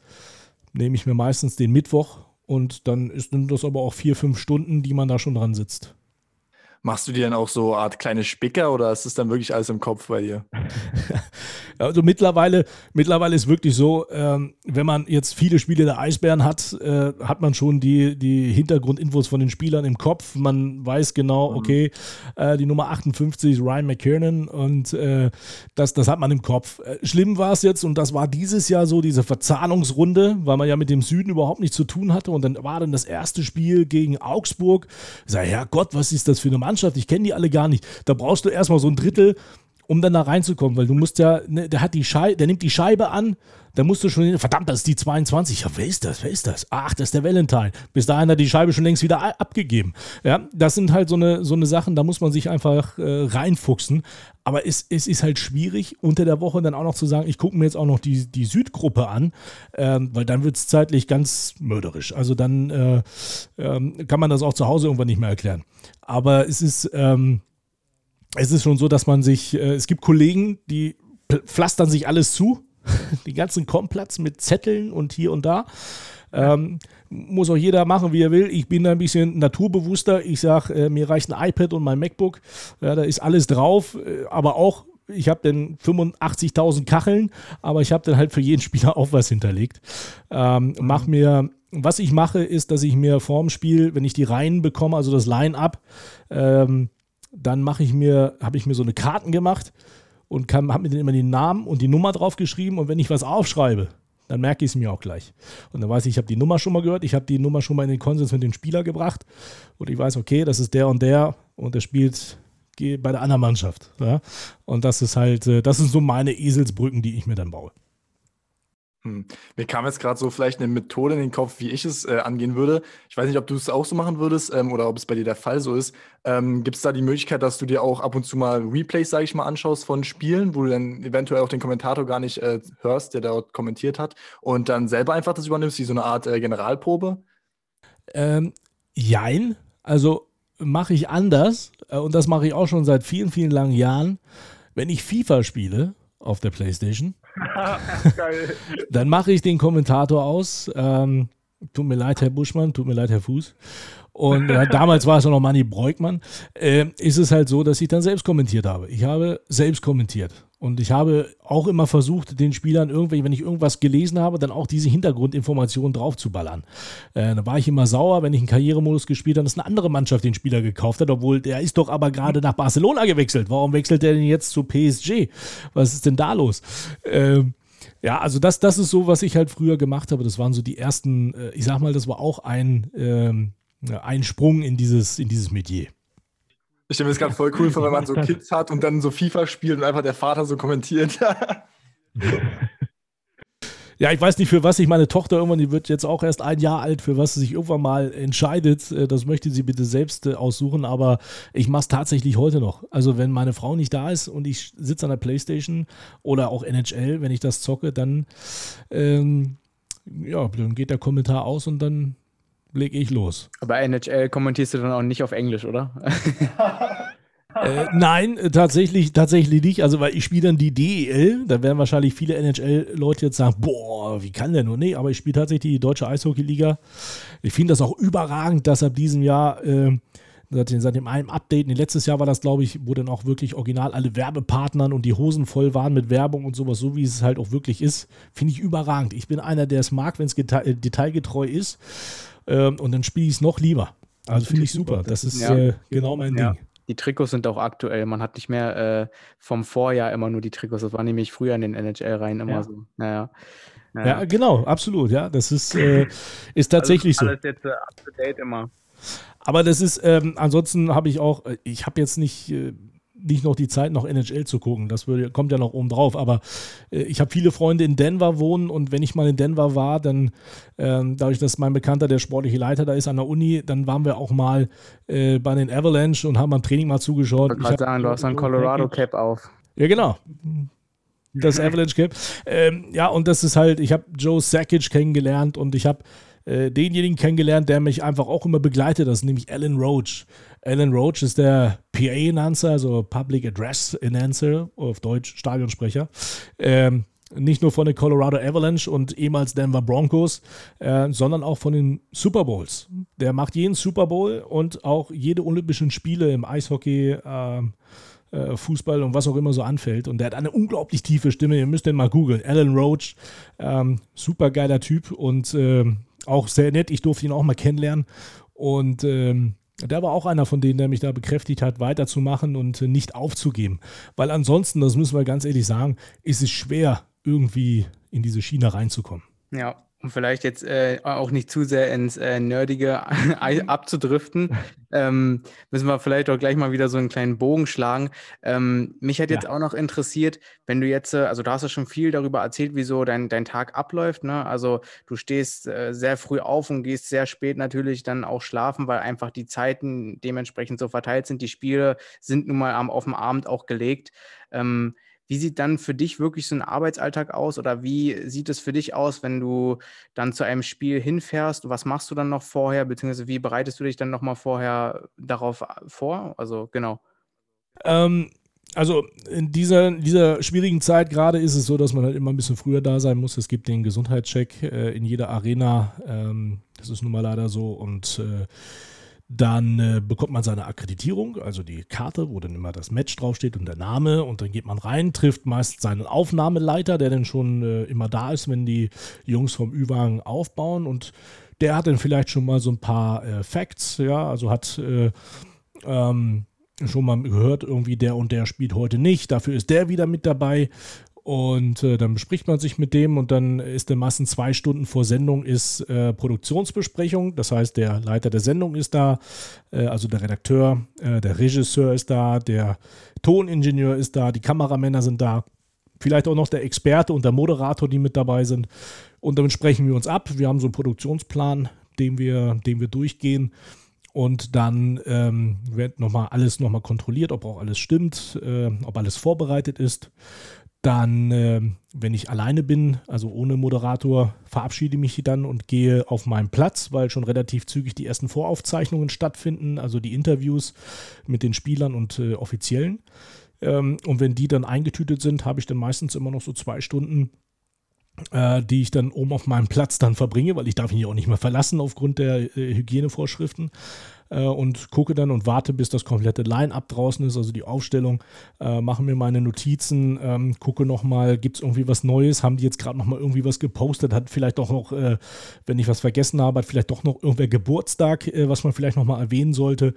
nehme ich mir meistens den Mittwoch und dann ist das aber auch vier, fünf Stunden, die man da schon dran sitzt. Machst du dir dann auch so eine Art kleine Spicker oder ist es dann wirklich alles im Kopf bei dir? also mittlerweile, mittlerweile ist wirklich so, ähm, wenn man jetzt viele Spiele der Eisbären hat, äh, hat man schon die, die Hintergrundinfos von den Spielern im Kopf. Man weiß genau, mhm. okay, äh, die Nummer 58 ist Ryan McKiernan und äh, das, das hat man im Kopf. Äh, schlimm war es jetzt und das war dieses Jahr so, diese Verzahnungsrunde, weil man ja mit dem Süden überhaupt nichts zu tun hatte und dann war dann das erste Spiel gegen Augsburg. Ich sage, Herrgott, was ist das für eine Mannschaft? Mannschaft, ich kenne die alle gar nicht. Da brauchst du erstmal so ein Drittel, um dann da reinzukommen, weil du musst ja, ne, der hat die Scheibe, der nimmt die Scheibe an, da musst du schon, verdammt, das ist die 22. Ja, wer ist das? Wer ist das? Ach, das ist der Valentine. Bis dahin hat die Scheibe schon längst wieder abgegeben. Ja, das sind halt so eine, so eine Sachen, da muss man sich einfach äh, reinfuchsen. Aber es, es ist halt schwierig, unter der Woche dann auch noch zu sagen, ich gucke mir jetzt auch noch die, die Südgruppe an, ähm, weil dann wird es zeitlich ganz mörderisch. Also dann äh, ähm, kann man das auch zu Hause irgendwann nicht mehr erklären. Aber es ist, ähm, es ist schon so, dass man sich, äh, es gibt Kollegen, die pflastern sich alles zu, die ganzen Komplatz mit Zetteln und hier und da. Ähm, muss auch jeder machen, wie er will. Ich bin da ein bisschen naturbewusster. Ich sage, äh, mir reicht ein iPad und mein MacBook. Ja, da ist alles drauf, äh, aber auch ich habe dann 85.000 Kacheln, aber ich habe dann halt für jeden Spieler auch was hinterlegt. Ähm, mach mir, was ich mache, ist, dass ich mir vorm Spiel, wenn ich die Reihen bekomme, also das Line-Up, ähm, dann mache ich mir, habe ich mir so eine Karten gemacht und habe mir dann immer den Namen und die Nummer drauf geschrieben und wenn ich was aufschreibe, dann merke ich es mir auch gleich. Und dann weiß ich, ich habe die Nummer schon mal gehört, ich habe die Nummer schon mal in den Konsens mit dem Spieler gebracht und ich weiß, okay, das ist der und der und der spielt bei der anderen Mannschaft. Ja? Und das ist halt, äh, das sind so meine Eselsbrücken, die ich mir dann baue. Hm. Mir kam jetzt gerade so vielleicht eine Methode in den Kopf, wie ich es äh, angehen würde. Ich weiß nicht, ob du es auch so machen würdest ähm, oder ob es bei dir der Fall so ist. Ähm, Gibt es da die Möglichkeit, dass du dir auch ab und zu mal Replays, sage ich mal, anschaust von Spielen, wo du dann eventuell auch den Kommentator gar nicht äh, hörst, der dort kommentiert hat und dann selber einfach das übernimmst, wie so eine Art äh, Generalprobe? Ähm, jein. Also mache ich anders äh, und das mache ich auch schon seit vielen, vielen langen Jahren. Wenn ich FIFA spiele auf der Playstation, Dann mache ich den Kommentator aus. Ähm, tut mir leid, Herr Buschmann, tut mir leid, Herr Fuß. Und äh, damals war es noch Manni Breukmann. Äh, ist es halt so, dass ich dann selbst kommentiert habe. Ich habe selbst kommentiert. Und ich habe auch immer versucht, den Spielern irgendwie, wenn ich irgendwas gelesen habe, dann auch diese Hintergrundinformationen draufzuballern. Äh, da war ich immer sauer, wenn ich einen Karrieremodus gespielt habe, dass eine andere Mannschaft den Spieler gekauft hat, obwohl der ist doch aber gerade nach Barcelona gewechselt. Warum wechselt der denn jetzt zu PSG? Was ist denn da los? Ähm, ja, also das, das ist so, was ich halt früher gemacht habe. Das waren so die ersten, äh, ich sag mal, das war auch ein, ähm, ein Sprung in dieses, in dieses Metier. Ich stelle mir das gerade voll cool vor, wenn man so Kids hat und dann so FIFA spielt und einfach der Vater so kommentiert. ja, ich weiß nicht, für was sich meine Tochter irgendwann, die wird jetzt auch erst ein Jahr alt, für was sie sich irgendwann mal entscheidet. Äh, das möchte sie bitte selbst äh, aussuchen, aber ich mache es tatsächlich heute noch. Also, wenn meine Frau nicht da ist und ich sitze an der Playstation oder auch NHL, wenn ich das zocke, dann, ähm, ja, dann geht der Kommentar aus und dann lege ich los. Aber NHL kommentierst du dann auch nicht auf Englisch, oder? äh, nein, tatsächlich, tatsächlich nicht. Also, weil ich spiele dann die DEL, da werden wahrscheinlich viele NHL-Leute jetzt sagen, boah, wie kann der nur? Nee, aber ich spiele tatsächlich die Deutsche Eishockey-Liga. Ich finde das auch überragend, dass ab diesem Jahr äh, seit, seit dem einen Update, letztes Jahr war das, glaube ich, wo dann auch wirklich original alle Werbepartnern und die Hosen voll waren mit Werbung und sowas, so wie es halt auch wirklich ist, finde ich überragend. Ich bin einer, der es mag, wenn es detailgetreu ist. Ähm, und dann spiele ich es noch lieber. Also finde ich super. Das ist ja. äh, genau mein ja. Ding. die Trikots sind auch aktuell. Man hat nicht mehr äh, vom Vorjahr immer nur die Trikots. Das war nämlich früher in den NHL-Reihen immer ja. so. Naja. Ja. ja, genau, absolut. Ja, das ist, äh, ist tatsächlich also alles so. Alles jetzt uh, up to date immer. Aber das ist, ähm, ansonsten habe ich auch, äh, ich habe jetzt nicht, äh, nicht noch die Zeit, noch NHL zu gucken. Das würde, kommt ja noch oben drauf. Aber äh, ich habe viele Freunde in Denver wohnen und wenn ich mal in Denver war, dann, ähm, dadurch, dass mein Bekannter der sportliche Leiter da ist an der Uni, dann waren wir auch mal äh, bei den Avalanche und haben am Training mal zugeschaut. Ich wollte sagen, du hast ein Colorado Cap auf. Ja, genau. Das Avalanche Cap. Ähm, ja, und das ist halt, ich habe Joe Sakic kennengelernt und ich habe äh, denjenigen kennengelernt, der mich einfach auch immer begleitet, das ist nämlich Alan Roach. Alan Roach ist der PA-Announcer, also Public Address Announcer, auf Deutsch Stadionsprecher. Ähm, nicht nur von den Colorado Avalanche und ehemals Denver Broncos, äh, sondern auch von den Super Bowls. Der macht jeden Super Bowl und auch jede Olympischen Spiele im Eishockey, äh, äh, Fußball und was auch immer so anfällt. Und der hat eine unglaublich tiefe Stimme. Ihr müsst den mal googeln. Alan Roach, ähm, super geiler Typ und äh, auch sehr nett. Ich durfte ihn auch mal kennenlernen. Und ähm, der war auch einer von denen, der mich da bekräftigt hat, weiterzumachen und nicht aufzugeben. Weil ansonsten, das müssen wir ganz ehrlich sagen, ist es schwer, irgendwie in diese Schiene reinzukommen. Ja, um vielleicht jetzt äh, auch nicht zu sehr ins äh, Nerdige abzudriften, ähm, müssen wir vielleicht auch gleich mal wieder so einen kleinen Bogen schlagen. Ähm, mich hat jetzt ja. auch noch interessiert, wenn du jetzt, äh, also du hast ja schon viel darüber erzählt, wieso dein, dein Tag abläuft. Ne? Also du stehst äh, sehr früh auf und gehst sehr spät natürlich dann auch schlafen, weil einfach die Zeiten dementsprechend so verteilt sind. Die Spiele sind nun mal am, auf dem Abend auch gelegt. Ähm, wie sieht dann für dich wirklich so ein Arbeitsalltag aus oder wie sieht es für dich aus, wenn du dann zu einem Spiel hinfährst? Was machst du dann noch vorher, beziehungsweise wie bereitest du dich dann nochmal vorher darauf vor? Also genau. Ähm, also in dieser, dieser schwierigen Zeit gerade ist es so, dass man halt immer ein bisschen früher da sein muss. Es gibt den Gesundheitscheck äh, in jeder Arena. Ähm, das ist nun mal leider so und äh, dann äh, bekommt man seine Akkreditierung, also die Karte, wo dann immer das Match draufsteht und der Name. Und dann geht man rein, trifft meist seinen Aufnahmeleiter, der dann schon äh, immer da ist, wenn die Jungs vom Ü-Wagen aufbauen. Und der hat dann vielleicht schon mal so ein paar äh, Facts, ja, also hat äh, ähm, schon mal gehört, irgendwie der und der spielt heute nicht, dafür ist der wieder mit dabei. Und äh, dann bespricht man sich mit dem und dann ist der Massen zwei Stunden vor Sendung ist äh, Produktionsbesprechung. Das heißt, der Leiter der Sendung ist da, äh, also der Redakteur, äh, der Regisseur ist da, der Toningenieur ist da, die Kameramänner sind da, vielleicht auch noch der Experte und der Moderator, die mit dabei sind. Und dann sprechen wir uns ab. Wir haben so einen Produktionsplan, den wir, den wir durchgehen. Und dann ähm, wird nochmal alles nochmal kontrolliert, ob auch alles stimmt, äh, ob alles vorbereitet ist. Dann, äh, wenn ich alleine bin, also ohne Moderator, verabschiede mich dann und gehe auf meinen Platz, weil schon relativ zügig die ersten Voraufzeichnungen stattfinden, also die Interviews mit den Spielern und äh, Offiziellen. Ähm, und wenn die dann eingetütet sind, habe ich dann meistens immer noch so zwei Stunden, äh, die ich dann oben auf meinem Platz dann verbringe, weil ich darf ihn ja auch nicht mehr verlassen aufgrund der äh, Hygienevorschriften. Äh, und gucke dann und warte, bis das komplette Line-Up draußen ist, also die Aufstellung, äh, mache mir meine Notizen, ähm, gucke nochmal, gibt es irgendwie was Neues, haben die jetzt gerade nochmal irgendwie was gepostet, hat vielleicht auch noch, äh, wenn ich was vergessen habe, hat vielleicht doch noch irgendwer Geburtstag, äh, was man vielleicht nochmal erwähnen sollte.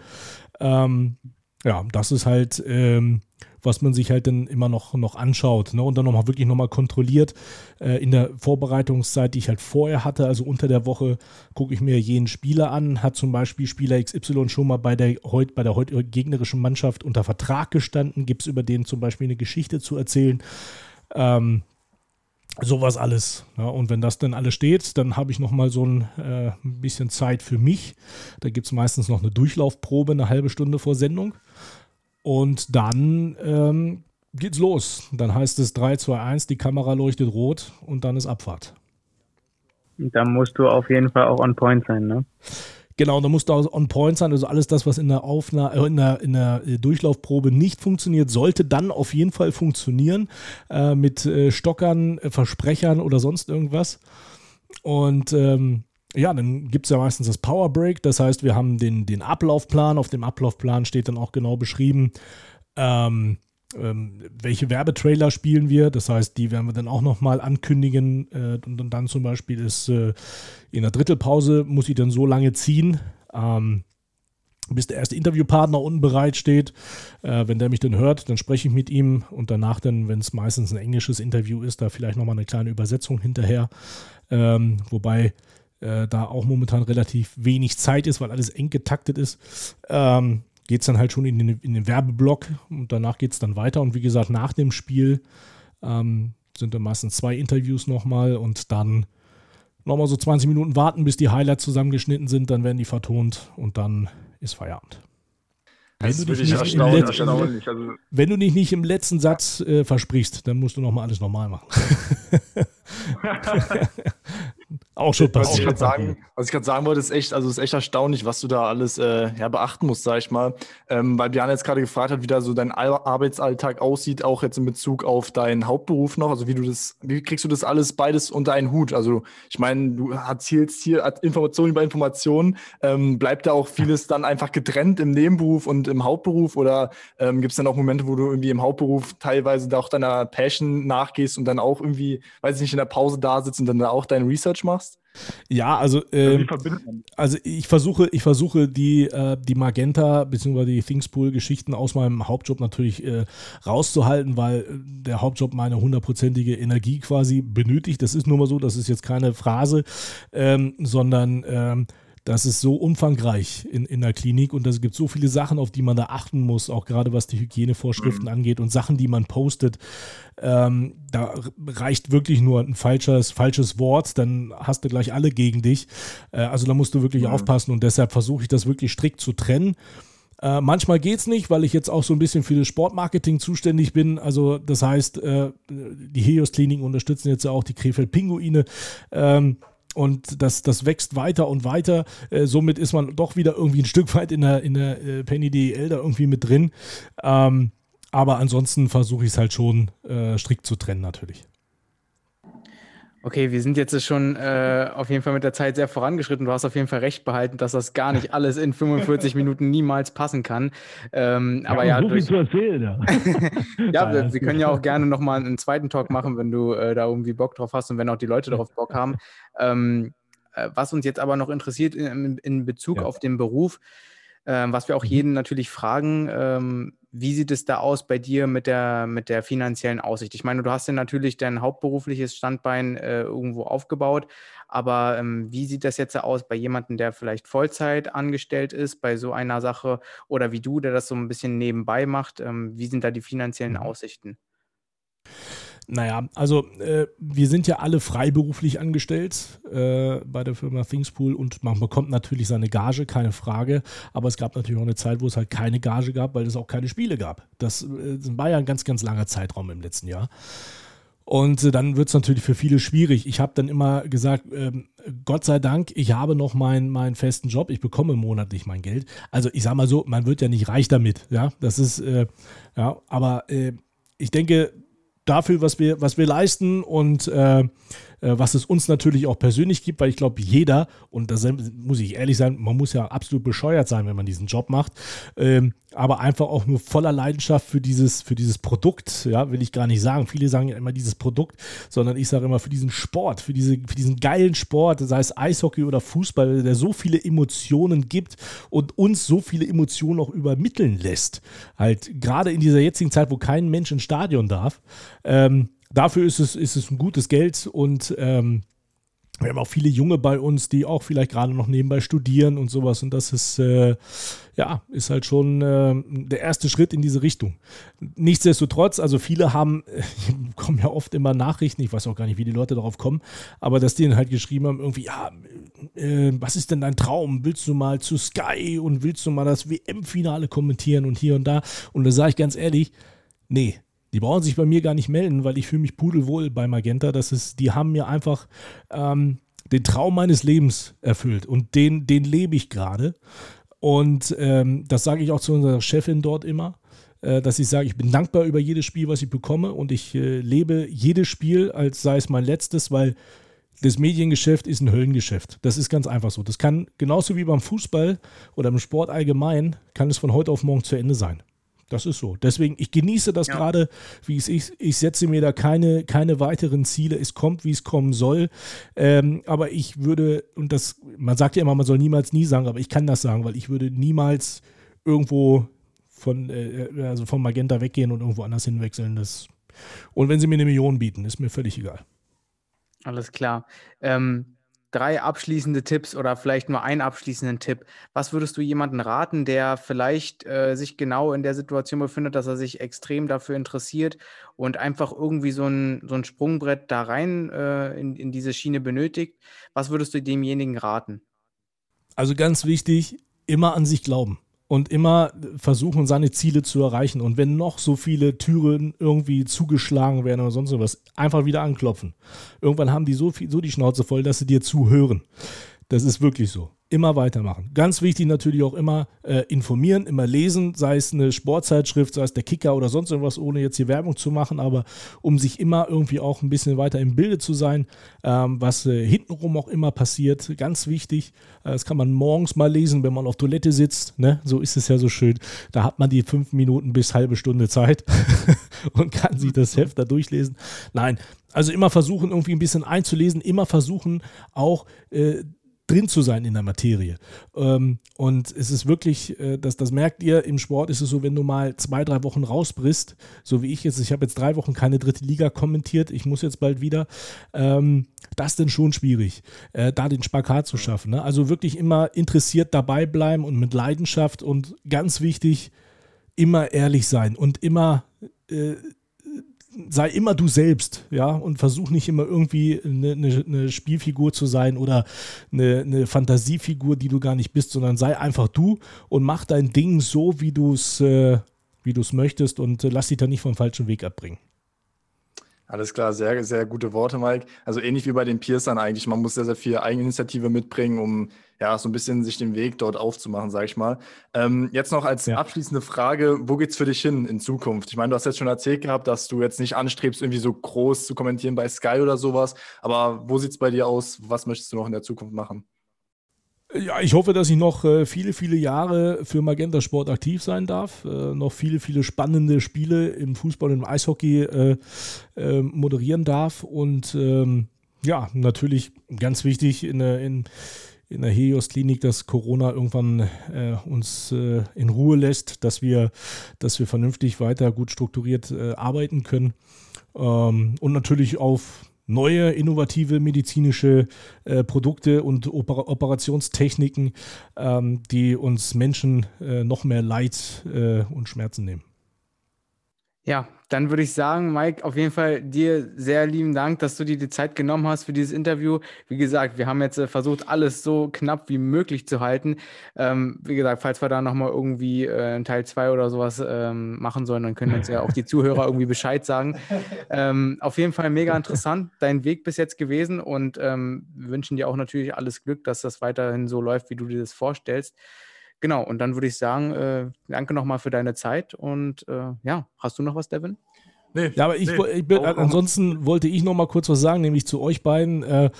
Ähm, ja, das ist halt ähm, was man sich halt dann immer noch, noch anschaut ne? und dann nochmal wirklich nochmal kontrolliert. Äh, in der Vorbereitungszeit, die ich halt vorher hatte, also unter der Woche, gucke ich mir jeden Spieler an. Hat zum Beispiel Spieler XY schon mal bei der, heut, bei der heute gegnerischen Mannschaft unter Vertrag gestanden? Gibt es über den zum Beispiel eine Geschichte zu erzählen? Ähm, sowas alles. Ja, und wenn das dann alles steht, dann habe ich nochmal so ein äh, bisschen Zeit für mich. Da gibt es meistens noch eine Durchlaufprobe, eine halbe Stunde vor Sendung. Und dann ähm, geht's los. Dann heißt es 3, 2, 1, die Kamera leuchtet rot und dann ist Abfahrt. Da musst du auf jeden Fall auch on point sein, ne? Genau, da musst du auch on point sein. Also alles das, was in der, Aufna äh, in der, in der Durchlaufprobe nicht funktioniert, sollte dann auf jeden Fall funktionieren. Äh, mit äh, Stockern, äh, Versprechern oder sonst irgendwas. Und ähm, ja, dann gibt es ja meistens das Power Break. Das heißt, wir haben den, den Ablaufplan. Auf dem Ablaufplan steht dann auch genau beschrieben, ähm, ähm, welche Werbetrailer spielen wir. Das heißt, die werden wir dann auch nochmal ankündigen. Äh, und, und, dann zum Beispiel ist äh, in der Drittelpause, muss ich dann so lange ziehen, ähm, bis der erste Interviewpartner unten bereit steht. Äh, wenn der mich dann hört, dann spreche ich mit ihm und danach dann, wenn es meistens ein englisches Interview ist, da vielleicht nochmal eine kleine Übersetzung hinterher. Ähm, wobei äh, da auch momentan relativ wenig Zeit ist, weil alles eng getaktet ist. Ähm, geht es dann halt schon in den, in den Werbeblock und danach geht es dann weiter. Und wie gesagt, nach dem Spiel ähm, sind dann meistens zwei Interviews nochmal und dann nochmal so 20 Minuten warten, bis die Highlights zusammengeschnitten sind, dann werden die vertont und dann ist Feierabend. Wenn du, dich nicht im letzten, also wenn du dich nicht im letzten Satz äh, versprichst, dann musst du nochmal alles normal machen. Auch schon passiert. Was ich gerade sagen, sagen wollte, ist echt, also ist echt erstaunlich, was du da alles äh, ja, beachten musst, sag ich mal. Ähm, weil Björn jetzt gerade gefragt hat, wie da so dein Arbeitsalltag aussieht, auch jetzt in Bezug auf deinen Hauptberuf noch. Also wie du das, wie kriegst du das alles beides unter einen Hut? Also ich meine, du erzielst hier Informationen über Informationen. Ähm, bleibt da auch vieles dann einfach getrennt im Nebenberuf und im Hauptberuf? Oder ähm, gibt es dann auch Momente, wo du irgendwie im Hauptberuf teilweise da auch deiner Passion nachgehst und dann auch irgendwie, weiß ich nicht, in der Pause da sitzt und dann da auch dein Research machst? Ja, also, äh, also ich versuche, ich versuche die, äh, die Magenta bzw. die Thingspool-Geschichten aus meinem Hauptjob natürlich äh, rauszuhalten, weil der Hauptjob meine hundertprozentige Energie quasi benötigt. Das ist nur mal so, das ist jetzt keine Phrase, ähm, sondern ähm, das ist so umfangreich in, in der Klinik und es gibt so viele Sachen, auf die man da achten muss, auch gerade was die Hygienevorschriften mhm. angeht und Sachen, die man postet. Ähm, da reicht wirklich nur ein falsches, falsches Wort, dann hast du gleich alle gegen dich. Äh, also da musst du wirklich mhm. aufpassen und deshalb versuche ich das wirklich strikt zu trennen. Äh, manchmal geht es nicht, weil ich jetzt auch so ein bisschen für das Sportmarketing zuständig bin. Also das heißt, äh, die Helios-Kliniken unterstützen jetzt auch die Krefeld-Pinguine. Ähm, und das, das wächst weiter und weiter. Äh, somit ist man doch wieder irgendwie ein Stück weit in der, in der äh, Penny DEL da irgendwie mit drin. Ähm, aber ansonsten versuche ich es halt schon äh, strikt zu trennen natürlich. Okay, wir sind jetzt schon äh, auf jeden Fall mit der Zeit sehr vorangeschritten. Du hast auf jeden Fall recht behalten, dass das gar nicht alles in 45 Minuten niemals passen kann. Ähm, aber ja, so viel zu erzählen. Ja, ja wir, wir, können ja auch gerne nochmal einen zweiten Talk machen, wenn du äh, da irgendwie Bock drauf hast und wenn auch die Leute darauf Bock haben. Ähm, äh, was uns jetzt aber noch interessiert in, in Bezug ja. auf den Beruf, ähm, was wir auch mhm. jeden natürlich fragen, ähm, wie sieht es da aus bei dir mit der, mit der finanziellen Aussicht? Ich meine, du hast ja natürlich dein hauptberufliches Standbein äh, irgendwo aufgebaut, aber ähm, wie sieht das jetzt aus bei jemandem, der vielleicht Vollzeit angestellt ist bei so einer Sache oder wie du, der das so ein bisschen nebenbei macht? Ähm, wie sind da die finanziellen mhm. Aussichten? Naja, also äh, wir sind ja alle freiberuflich angestellt äh, bei der Firma Thingspool und man bekommt natürlich seine Gage, keine Frage. Aber es gab natürlich auch eine Zeit, wo es halt keine Gage gab, weil es auch keine Spiele gab. Das, äh, war ja ein ganz, ganz langer Zeitraum im letzten Jahr. Und äh, dann wird es natürlich für viele schwierig. Ich habe dann immer gesagt, ähm, Gott sei Dank, ich habe noch meinen, meinen festen Job, ich bekomme monatlich mein Geld. Also ich sage mal so, man wird ja nicht reich damit, ja. Das ist, äh, ja, aber äh, ich denke, dafür, was wir, was wir leisten und äh, was es uns natürlich auch persönlich gibt, weil ich glaube, jeder, und da muss ich ehrlich sein, man muss ja absolut bescheuert sein, wenn man diesen Job macht, ähm, aber einfach auch nur voller Leidenschaft für dieses, für dieses Produkt, ja, will ich gar nicht sagen. Viele sagen ja immer dieses Produkt, sondern ich sage immer für diesen Sport, für, diese, für diesen geilen Sport, sei es Eishockey oder Fußball, der so viele Emotionen gibt und uns so viele Emotionen auch übermitteln lässt. Halt gerade in dieser jetzigen Zeit, wo kein Mensch ins Stadion darf. Ähm, dafür ist es, ist es ein gutes Geld und ähm, wir haben auch viele Junge bei uns, die auch vielleicht gerade noch nebenbei studieren und sowas. Und das ist, äh, ja, ist halt schon äh, der erste Schritt in diese Richtung. Nichtsdestotrotz, also viele haben, bekomme ja oft immer Nachrichten, ich weiß auch gar nicht, wie die Leute darauf kommen, aber dass die dann halt geschrieben haben, irgendwie, ja, äh, was ist denn dein Traum? Willst du mal zu Sky und willst du mal das WM-Finale kommentieren und hier und da? Und da sage ich ganz ehrlich, nee, die brauchen sich bei mir gar nicht melden, weil ich fühle mich pudelwohl bei Magenta. Das ist, die haben mir einfach ähm, den Traum meines Lebens erfüllt und den, den lebe ich gerade. Und ähm, das sage ich auch zu unserer Chefin dort immer, äh, dass ich sage, ich bin dankbar über jedes Spiel, was ich bekomme und ich äh, lebe jedes Spiel, als sei es mein letztes, weil das Mediengeschäft ist ein Höllengeschäft. Das ist ganz einfach so. Das kann genauso wie beim Fußball oder im Sport allgemein, kann es von heute auf morgen zu Ende sein. Das ist so. Deswegen, ich genieße das ja. gerade, wie es ich, ich setze mir da keine, keine weiteren Ziele. Es kommt, wie es kommen soll. Ähm, aber ich würde, und das, man sagt ja immer, man soll niemals nie sagen, aber ich kann das sagen, weil ich würde niemals irgendwo von, äh, also von Magenta weggehen und irgendwo anders hinwechseln. Das, und wenn sie mir eine Million bieten, ist mir völlig egal. Alles klar. Ähm, drei abschließende Tipps oder vielleicht nur einen abschließenden Tipp. Was würdest du jemandem raten, der vielleicht äh, sich genau in der Situation befindet, dass er sich extrem dafür interessiert und einfach irgendwie so ein, so ein Sprungbrett da rein äh, in, in diese Schiene benötigt? Was würdest du demjenigen raten? Also ganz wichtig, immer an sich glauben und immer versuchen, seine Ziele zu erreichen. Und wenn noch so viele Türen irgendwie zugeschlagen werden oder sonst was, einfach wieder anklopfen. Irgendwann haben die so, viel, so die Schnauze voll, dass sie dir zuhören. Das ist wirklich so immer weitermachen. Ganz wichtig natürlich auch immer äh, informieren, immer lesen, sei es eine Sportzeitschrift, sei es der Kicker oder sonst irgendwas, ohne jetzt hier Werbung zu machen, aber um sich immer irgendwie auch ein bisschen weiter im Bilde zu sein, ähm, was äh, hintenrum auch immer passiert. Ganz wichtig, äh, das kann man morgens mal lesen, wenn man auf Toilette sitzt, ne? so ist es ja so schön. Da hat man die fünf Minuten bis halbe Stunde Zeit und kann sich das Heft da durchlesen. Nein, also immer versuchen, irgendwie ein bisschen einzulesen, immer versuchen auch äh, drin zu sein in der Materie. Ähm, und es ist wirklich, äh, das, das merkt ihr, im Sport ist es so, wenn du mal zwei, drei Wochen rausbrichst, so wie ich jetzt, ich habe jetzt drei Wochen keine dritte Liga kommentiert, ich muss jetzt bald wieder, ähm, das ist dann schon schwierig, äh, da den Spagat zu schaffen. Ne? Also wirklich immer interessiert dabei bleiben und mit Leidenschaft und ganz wichtig, immer ehrlich sein und immer äh, sei immer du selbst, ja, und versuch nicht immer irgendwie eine, eine, eine Spielfigur zu sein oder eine, eine, Fantasiefigur, die du gar nicht bist, sondern sei einfach du und mach dein Ding so, wie du es äh, wie du es möchtest und äh, lass dich da nicht vom falschen Weg abbringen. Alles klar, sehr, sehr gute Worte, Mike. Also ähnlich wie bei den Peersern eigentlich. Man muss sehr, sehr viel Eigeninitiative mitbringen, um ja so ein bisschen sich den Weg dort aufzumachen, sage ich mal. Ähm, jetzt noch als ja. abschließende Frage, wo geht's für dich hin in Zukunft? Ich meine, du hast jetzt schon erzählt gehabt, dass du jetzt nicht anstrebst, irgendwie so groß zu kommentieren bei Sky oder sowas. Aber wo sieht's bei dir aus? Was möchtest du noch in der Zukunft machen? Ja, ich hoffe, dass ich noch äh, viele, viele Jahre für Magenta Sport aktiv sein darf. Äh, noch viele, viele spannende Spiele im Fußball und im Eishockey äh, äh moderieren darf. Und ähm, ja, natürlich ganz wichtig in, in, in der Helios-Klinik, dass Corona irgendwann äh, uns äh, in Ruhe lässt, dass wir, dass wir vernünftig weiter gut strukturiert arbeiten können. Ähm, und natürlich auf neue, innovative medizinische äh, Produkte und Oper Operationstechniken, ähm, die uns Menschen äh, noch mehr Leid äh, und Schmerzen nehmen. Ja, dann würde ich sagen, Mike, auf jeden Fall dir sehr lieben Dank, dass du dir die Zeit genommen hast für dieses Interview. Wie gesagt, wir haben jetzt äh, versucht, alles so knapp wie möglich zu halten. Ähm, wie gesagt, falls wir da nochmal irgendwie äh, Teil 2 oder sowas ähm, machen sollen, dann können uns ja auch die Zuhörer irgendwie Bescheid sagen. Ähm, auf jeden Fall mega interessant, dein Weg bis jetzt gewesen und ähm, wünschen dir auch natürlich alles Glück, dass das weiterhin so läuft, wie du dir das vorstellst. Genau, und dann würde ich sagen, äh, danke nochmal für deine Zeit und äh, ja, hast du noch was, Devin? Nee, ja, aber ich, nee. ich bin, ansonsten wollte ich noch mal kurz was sagen, nämlich zu euch beiden. Äh,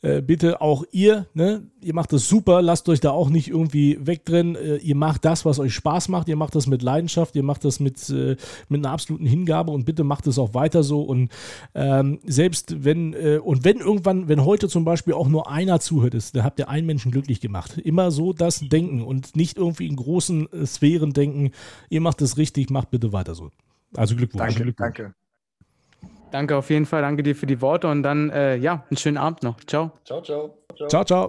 äh, bitte auch ihr, ne? ihr macht das super, lasst euch da auch nicht irgendwie wegdrennen. Äh, ihr macht das, was euch Spaß macht, ihr macht das mit Leidenschaft, ihr macht das mit, äh, mit einer absoluten Hingabe und bitte macht es auch weiter so. Und ähm, selbst wenn, äh, und wenn irgendwann, wenn heute zum Beispiel auch nur einer zuhört ist, dann habt ihr einen Menschen glücklich gemacht. Immer so das Denken und nicht irgendwie in großen äh, Sphären denken, ihr macht es richtig, macht bitte weiter so. Also Glückwunsch. Danke, Glückwunsch. danke. Danke auf jeden Fall, danke dir für die Worte und dann, äh, ja, einen schönen Abend noch. Ciao. Ciao, ciao. Ciao, ciao.